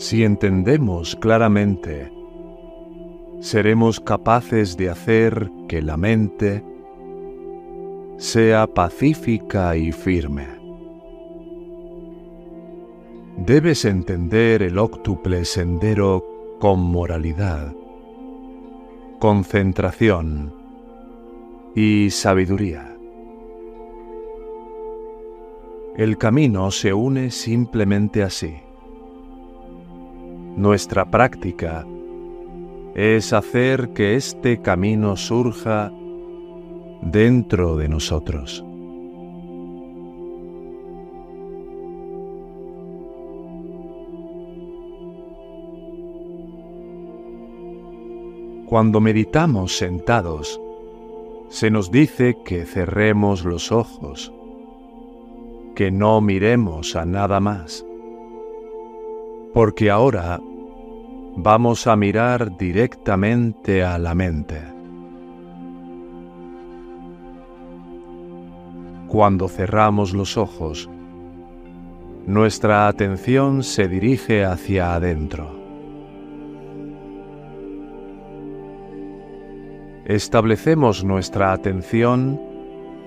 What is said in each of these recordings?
Si entendemos claramente, seremos capaces de hacer que la mente sea pacífica y firme. Debes entender el óctuple sendero con moralidad, concentración y sabiduría. El camino se une simplemente así. Nuestra práctica es hacer que este camino surja dentro de nosotros. Cuando meditamos sentados, se nos dice que cerremos los ojos, que no miremos a nada más, porque ahora vamos a mirar directamente a la mente. Cuando cerramos los ojos, nuestra atención se dirige hacia adentro. Establecemos nuestra atención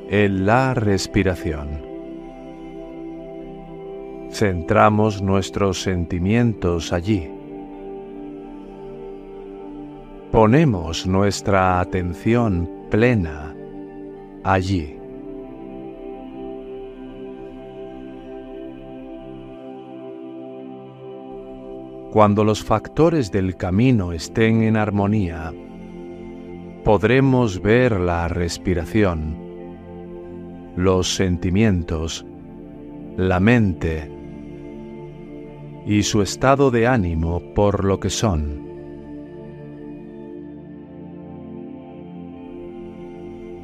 en la respiración. Centramos nuestros sentimientos allí. Ponemos nuestra atención plena allí. Cuando los factores del camino estén en armonía, podremos ver la respiración, los sentimientos, la mente y su estado de ánimo por lo que son.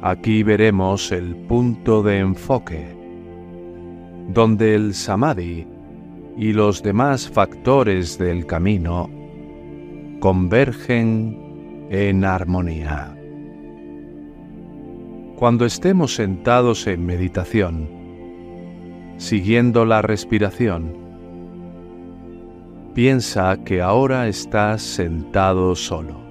Aquí veremos el punto de enfoque, donde el samadhi y los demás factores del camino convergen en armonía. Cuando estemos sentados en meditación, siguiendo la respiración, piensa que ahora estás sentado solo.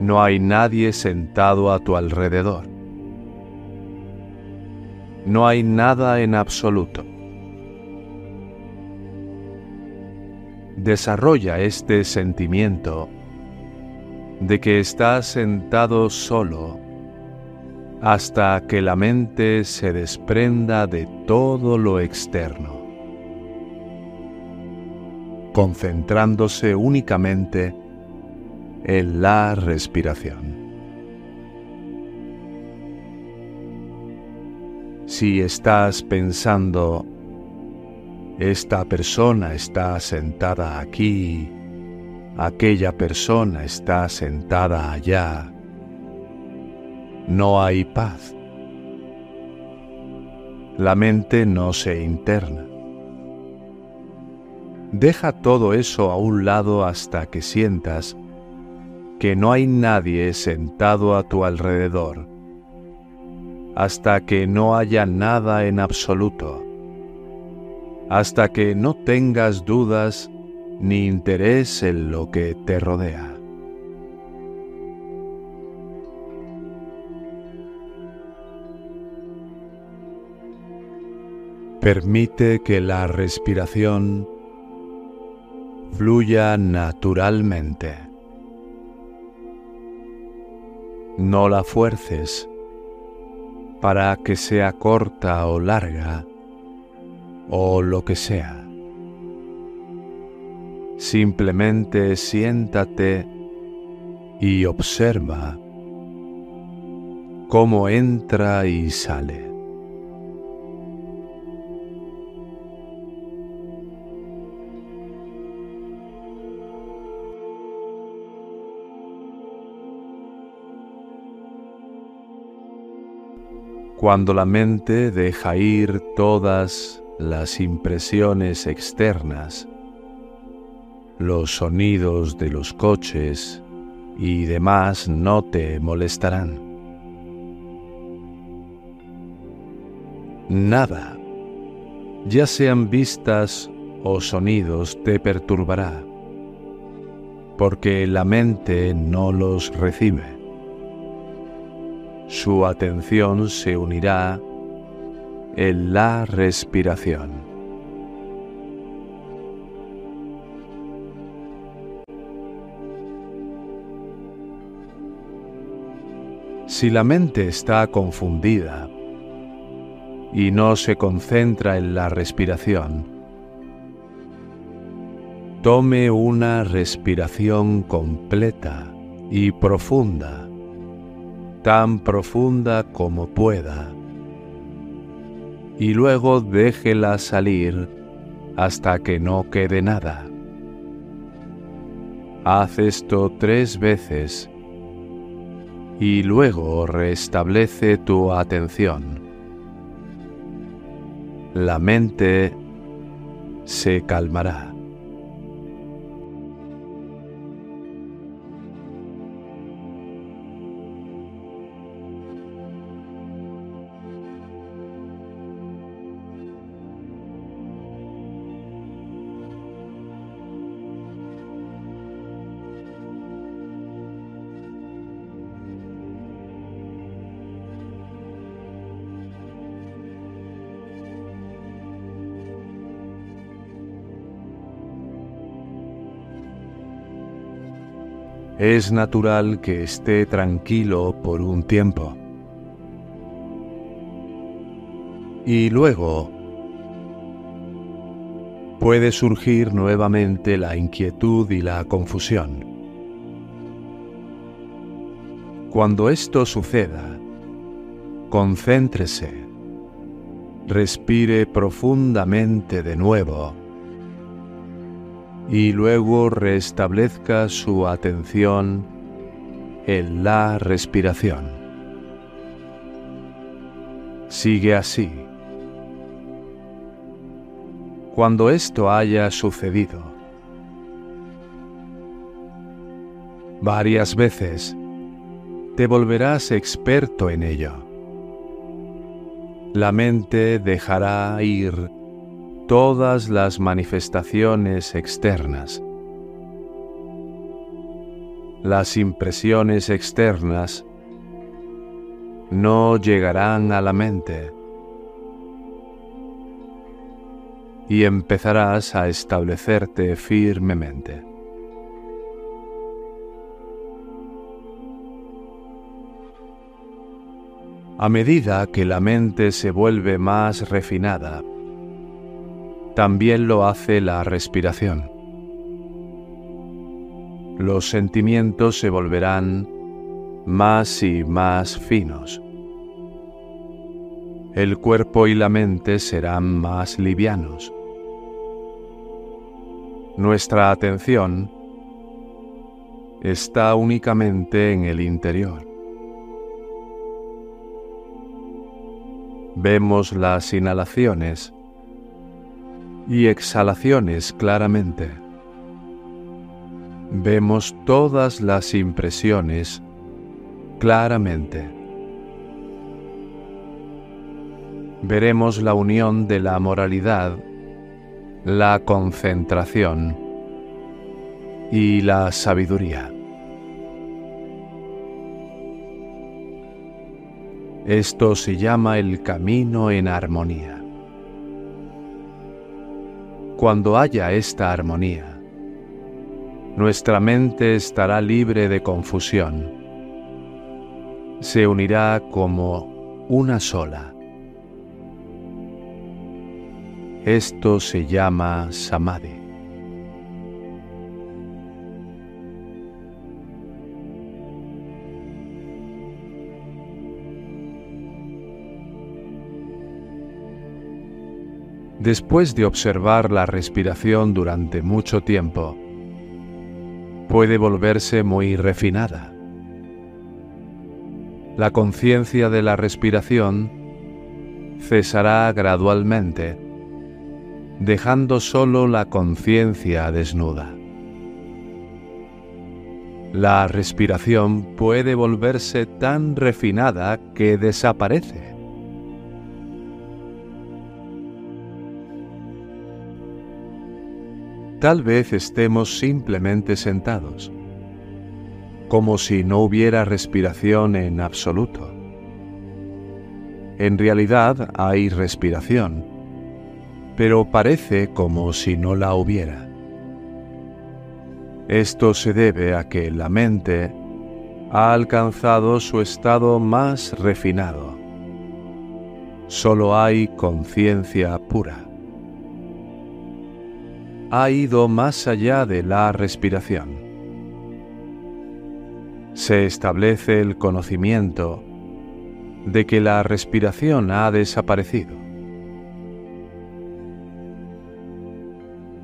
No hay nadie sentado a tu alrededor. No hay nada en absoluto. desarrolla este sentimiento de que estás sentado solo hasta que la mente se desprenda de todo lo externo, concentrándose únicamente en la respiración. Si estás pensando esta persona está sentada aquí, aquella persona está sentada allá. No hay paz. La mente no se interna. Deja todo eso a un lado hasta que sientas que no hay nadie sentado a tu alrededor, hasta que no haya nada en absoluto hasta que no tengas dudas ni interés en lo que te rodea. Permite que la respiración fluya naturalmente. No la fuerces para que sea corta o larga o lo que sea. Simplemente siéntate y observa cómo entra y sale. Cuando la mente deja ir todas las impresiones externas, los sonidos de los coches y demás no te molestarán. Nada, ya sean vistas o sonidos te perturbará, porque la mente no los recibe. Su atención se unirá en la respiración. Si la mente está confundida y no se concentra en la respiración, tome una respiración completa y profunda, tan profunda como pueda, y luego déjela salir hasta que no quede nada. Haz esto tres veces y luego restablece tu atención. La mente se calmará. Es natural que esté tranquilo por un tiempo. Y luego puede surgir nuevamente la inquietud y la confusión. Cuando esto suceda, concéntrese, respire profundamente de nuevo y luego restablezca su atención en la respiración. Sigue así. Cuando esto haya sucedido, varias veces, te volverás experto en ello. La mente dejará ir todas las manifestaciones externas. Las impresiones externas no llegarán a la mente y empezarás a establecerte firmemente. A medida que la mente se vuelve más refinada, también lo hace la respiración. Los sentimientos se volverán más y más finos. El cuerpo y la mente serán más livianos. Nuestra atención está únicamente en el interior. Vemos las inhalaciones y exhalaciones claramente. Vemos todas las impresiones claramente. Veremos la unión de la moralidad, la concentración y la sabiduría. Esto se llama el camino en armonía. Cuando haya esta armonía, nuestra mente estará libre de confusión. Se unirá como una sola. Esto se llama samadhi. Después de observar la respiración durante mucho tiempo, puede volverse muy refinada. La conciencia de la respiración cesará gradualmente, dejando solo la conciencia desnuda. La respiración puede volverse tan refinada que desaparece. Tal vez estemos simplemente sentados, como si no hubiera respiración en absoluto. En realidad hay respiración, pero parece como si no la hubiera. Esto se debe a que la mente ha alcanzado su estado más refinado. Solo hay conciencia pura. Ha ido más allá de la respiración. Se establece el conocimiento de que la respiración ha desaparecido.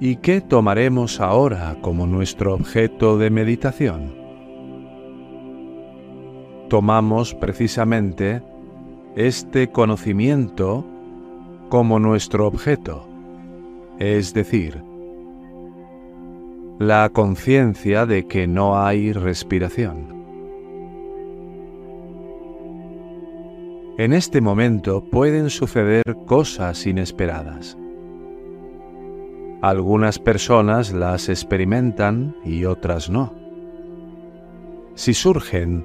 ¿Y qué tomaremos ahora como nuestro objeto de meditación? Tomamos precisamente este conocimiento como nuestro objeto, es decir, la conciencia de que no hay respiración. En este momento pueden suceder cosas inesperadas. Algunas personas las experimentan y otras no. Si surgen,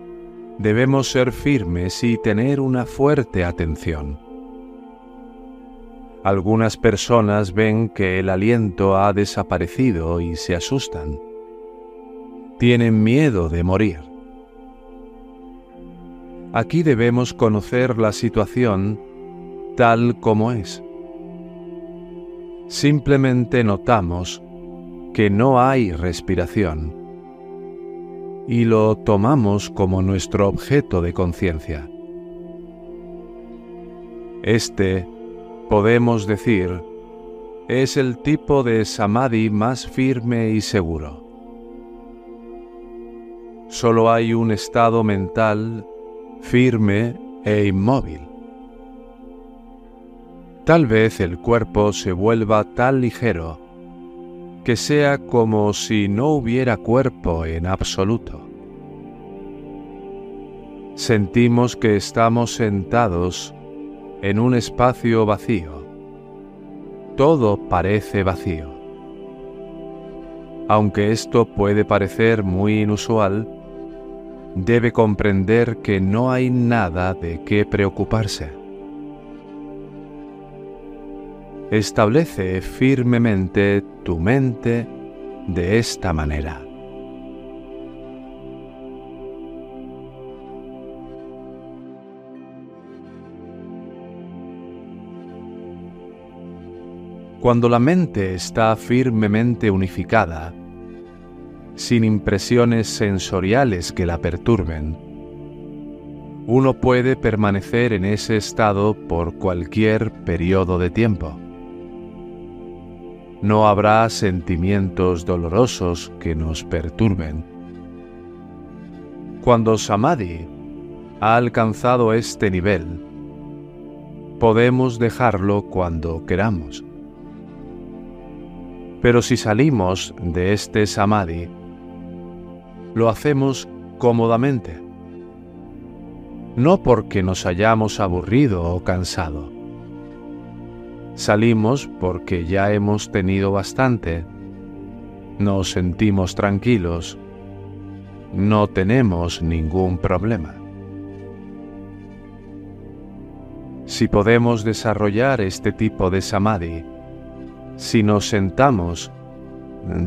debemos ser firmes y tener una fuerte atención. Algunas personas ven que el aliento ha desaparecido y se asustan. Tienen miedo de morir. Aquí debemos conocer la situación tal como es simplemente notamos que no hay respiración y lo tomamos como nuestro objeto de conciencia. Este, podemos decir, es el tipo de samadhi más firme y seguro. Solo hay un estado mental firme e inmóvil. Tal vez el cuerpo se vuelva tan ligero que sea como si no hubiera cuerpo en absoluto. Sentimos que estamos sentados en un espacio vacío. Todo parece vacío. Aunque esto puede parecer muy inusual, debe comprender que no hay nada de qué preocuparse. Establece firmemente tu mente de esta manera. Cuando la mente está firmemente unificada, sin impresiones sensoriales que la perturben, uno puede permanecer en ese estado por cualquier periodo de tiempo no habrá sentimientos dolorosos que nos perturben. Cuando Samadhi ha alcanzado este nivel, podemos dejarlo cuando queramos. Pero si salimos de este Samadhi, lo hacemos cómodamente, no porque nos hayamos aburrido o cansado, Salimos porque ya hemos tenido bastante. Nos sentimos tranquilos. No tenemos ningún problema. Si podemos desarrollar este tipo de samadhi, si nos sentamos,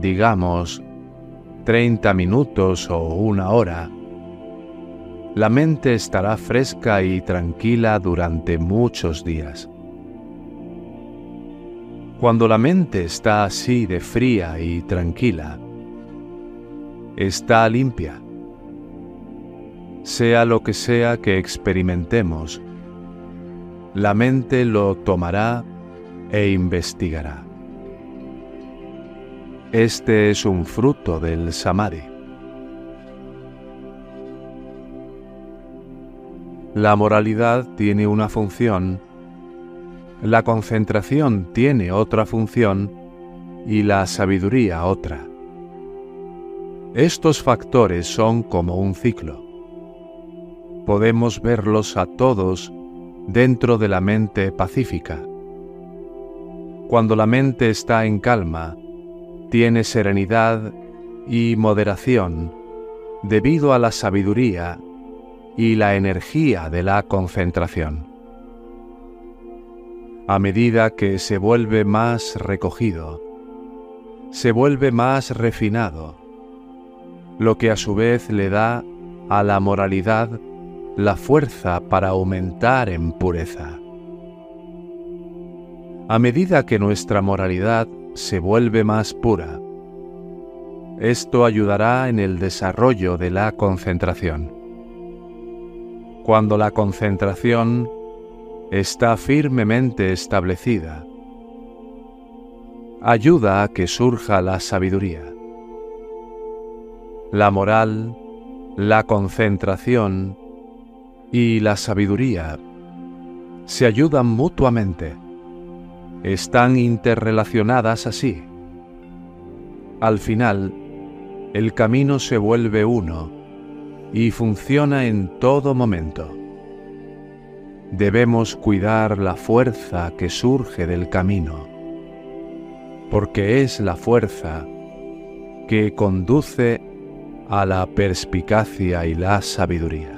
digamos, 30 minutos o una hora, la mente estará fresca y tranquila durante muchos días. Cuando la mente está así de fría y tranquila, está limpia. Sea lo que sea que experimentemos, la mente lo tomará e investigará. Este es un fruto del samadhi. La moralidad tiene una función la concentración tiene otra función y la sabiduría otra. Estos factores son como un ciclo. Podemos verlos a todos dentro de la mente pacífica. Cuando la mente está en calma, tiene serenidad y moderación debido a la sabiduría y la energía de la concentración. A medida que se vuelve más recogido, se vuelve más refinado, lo que a su vez le da a la moralidad la fuerza para aumentar en pureza. A medida que nuestra moralidad se vuelve más pura, esto ayudará en el desarrollo de la concentración. Cuando la concentración está firmemente establecida, ayuda a que surja la sabiduría. La moral, la concentración y la sabiduría se ayudan mutuamente. Están interrelacionadas así. Al final, el camino se vuelve uno y funciona en todo momento. Debemos cuidar la fuerza que surge del camino, porque es la fuerza que conduce a la perspicacia y la sabiduría.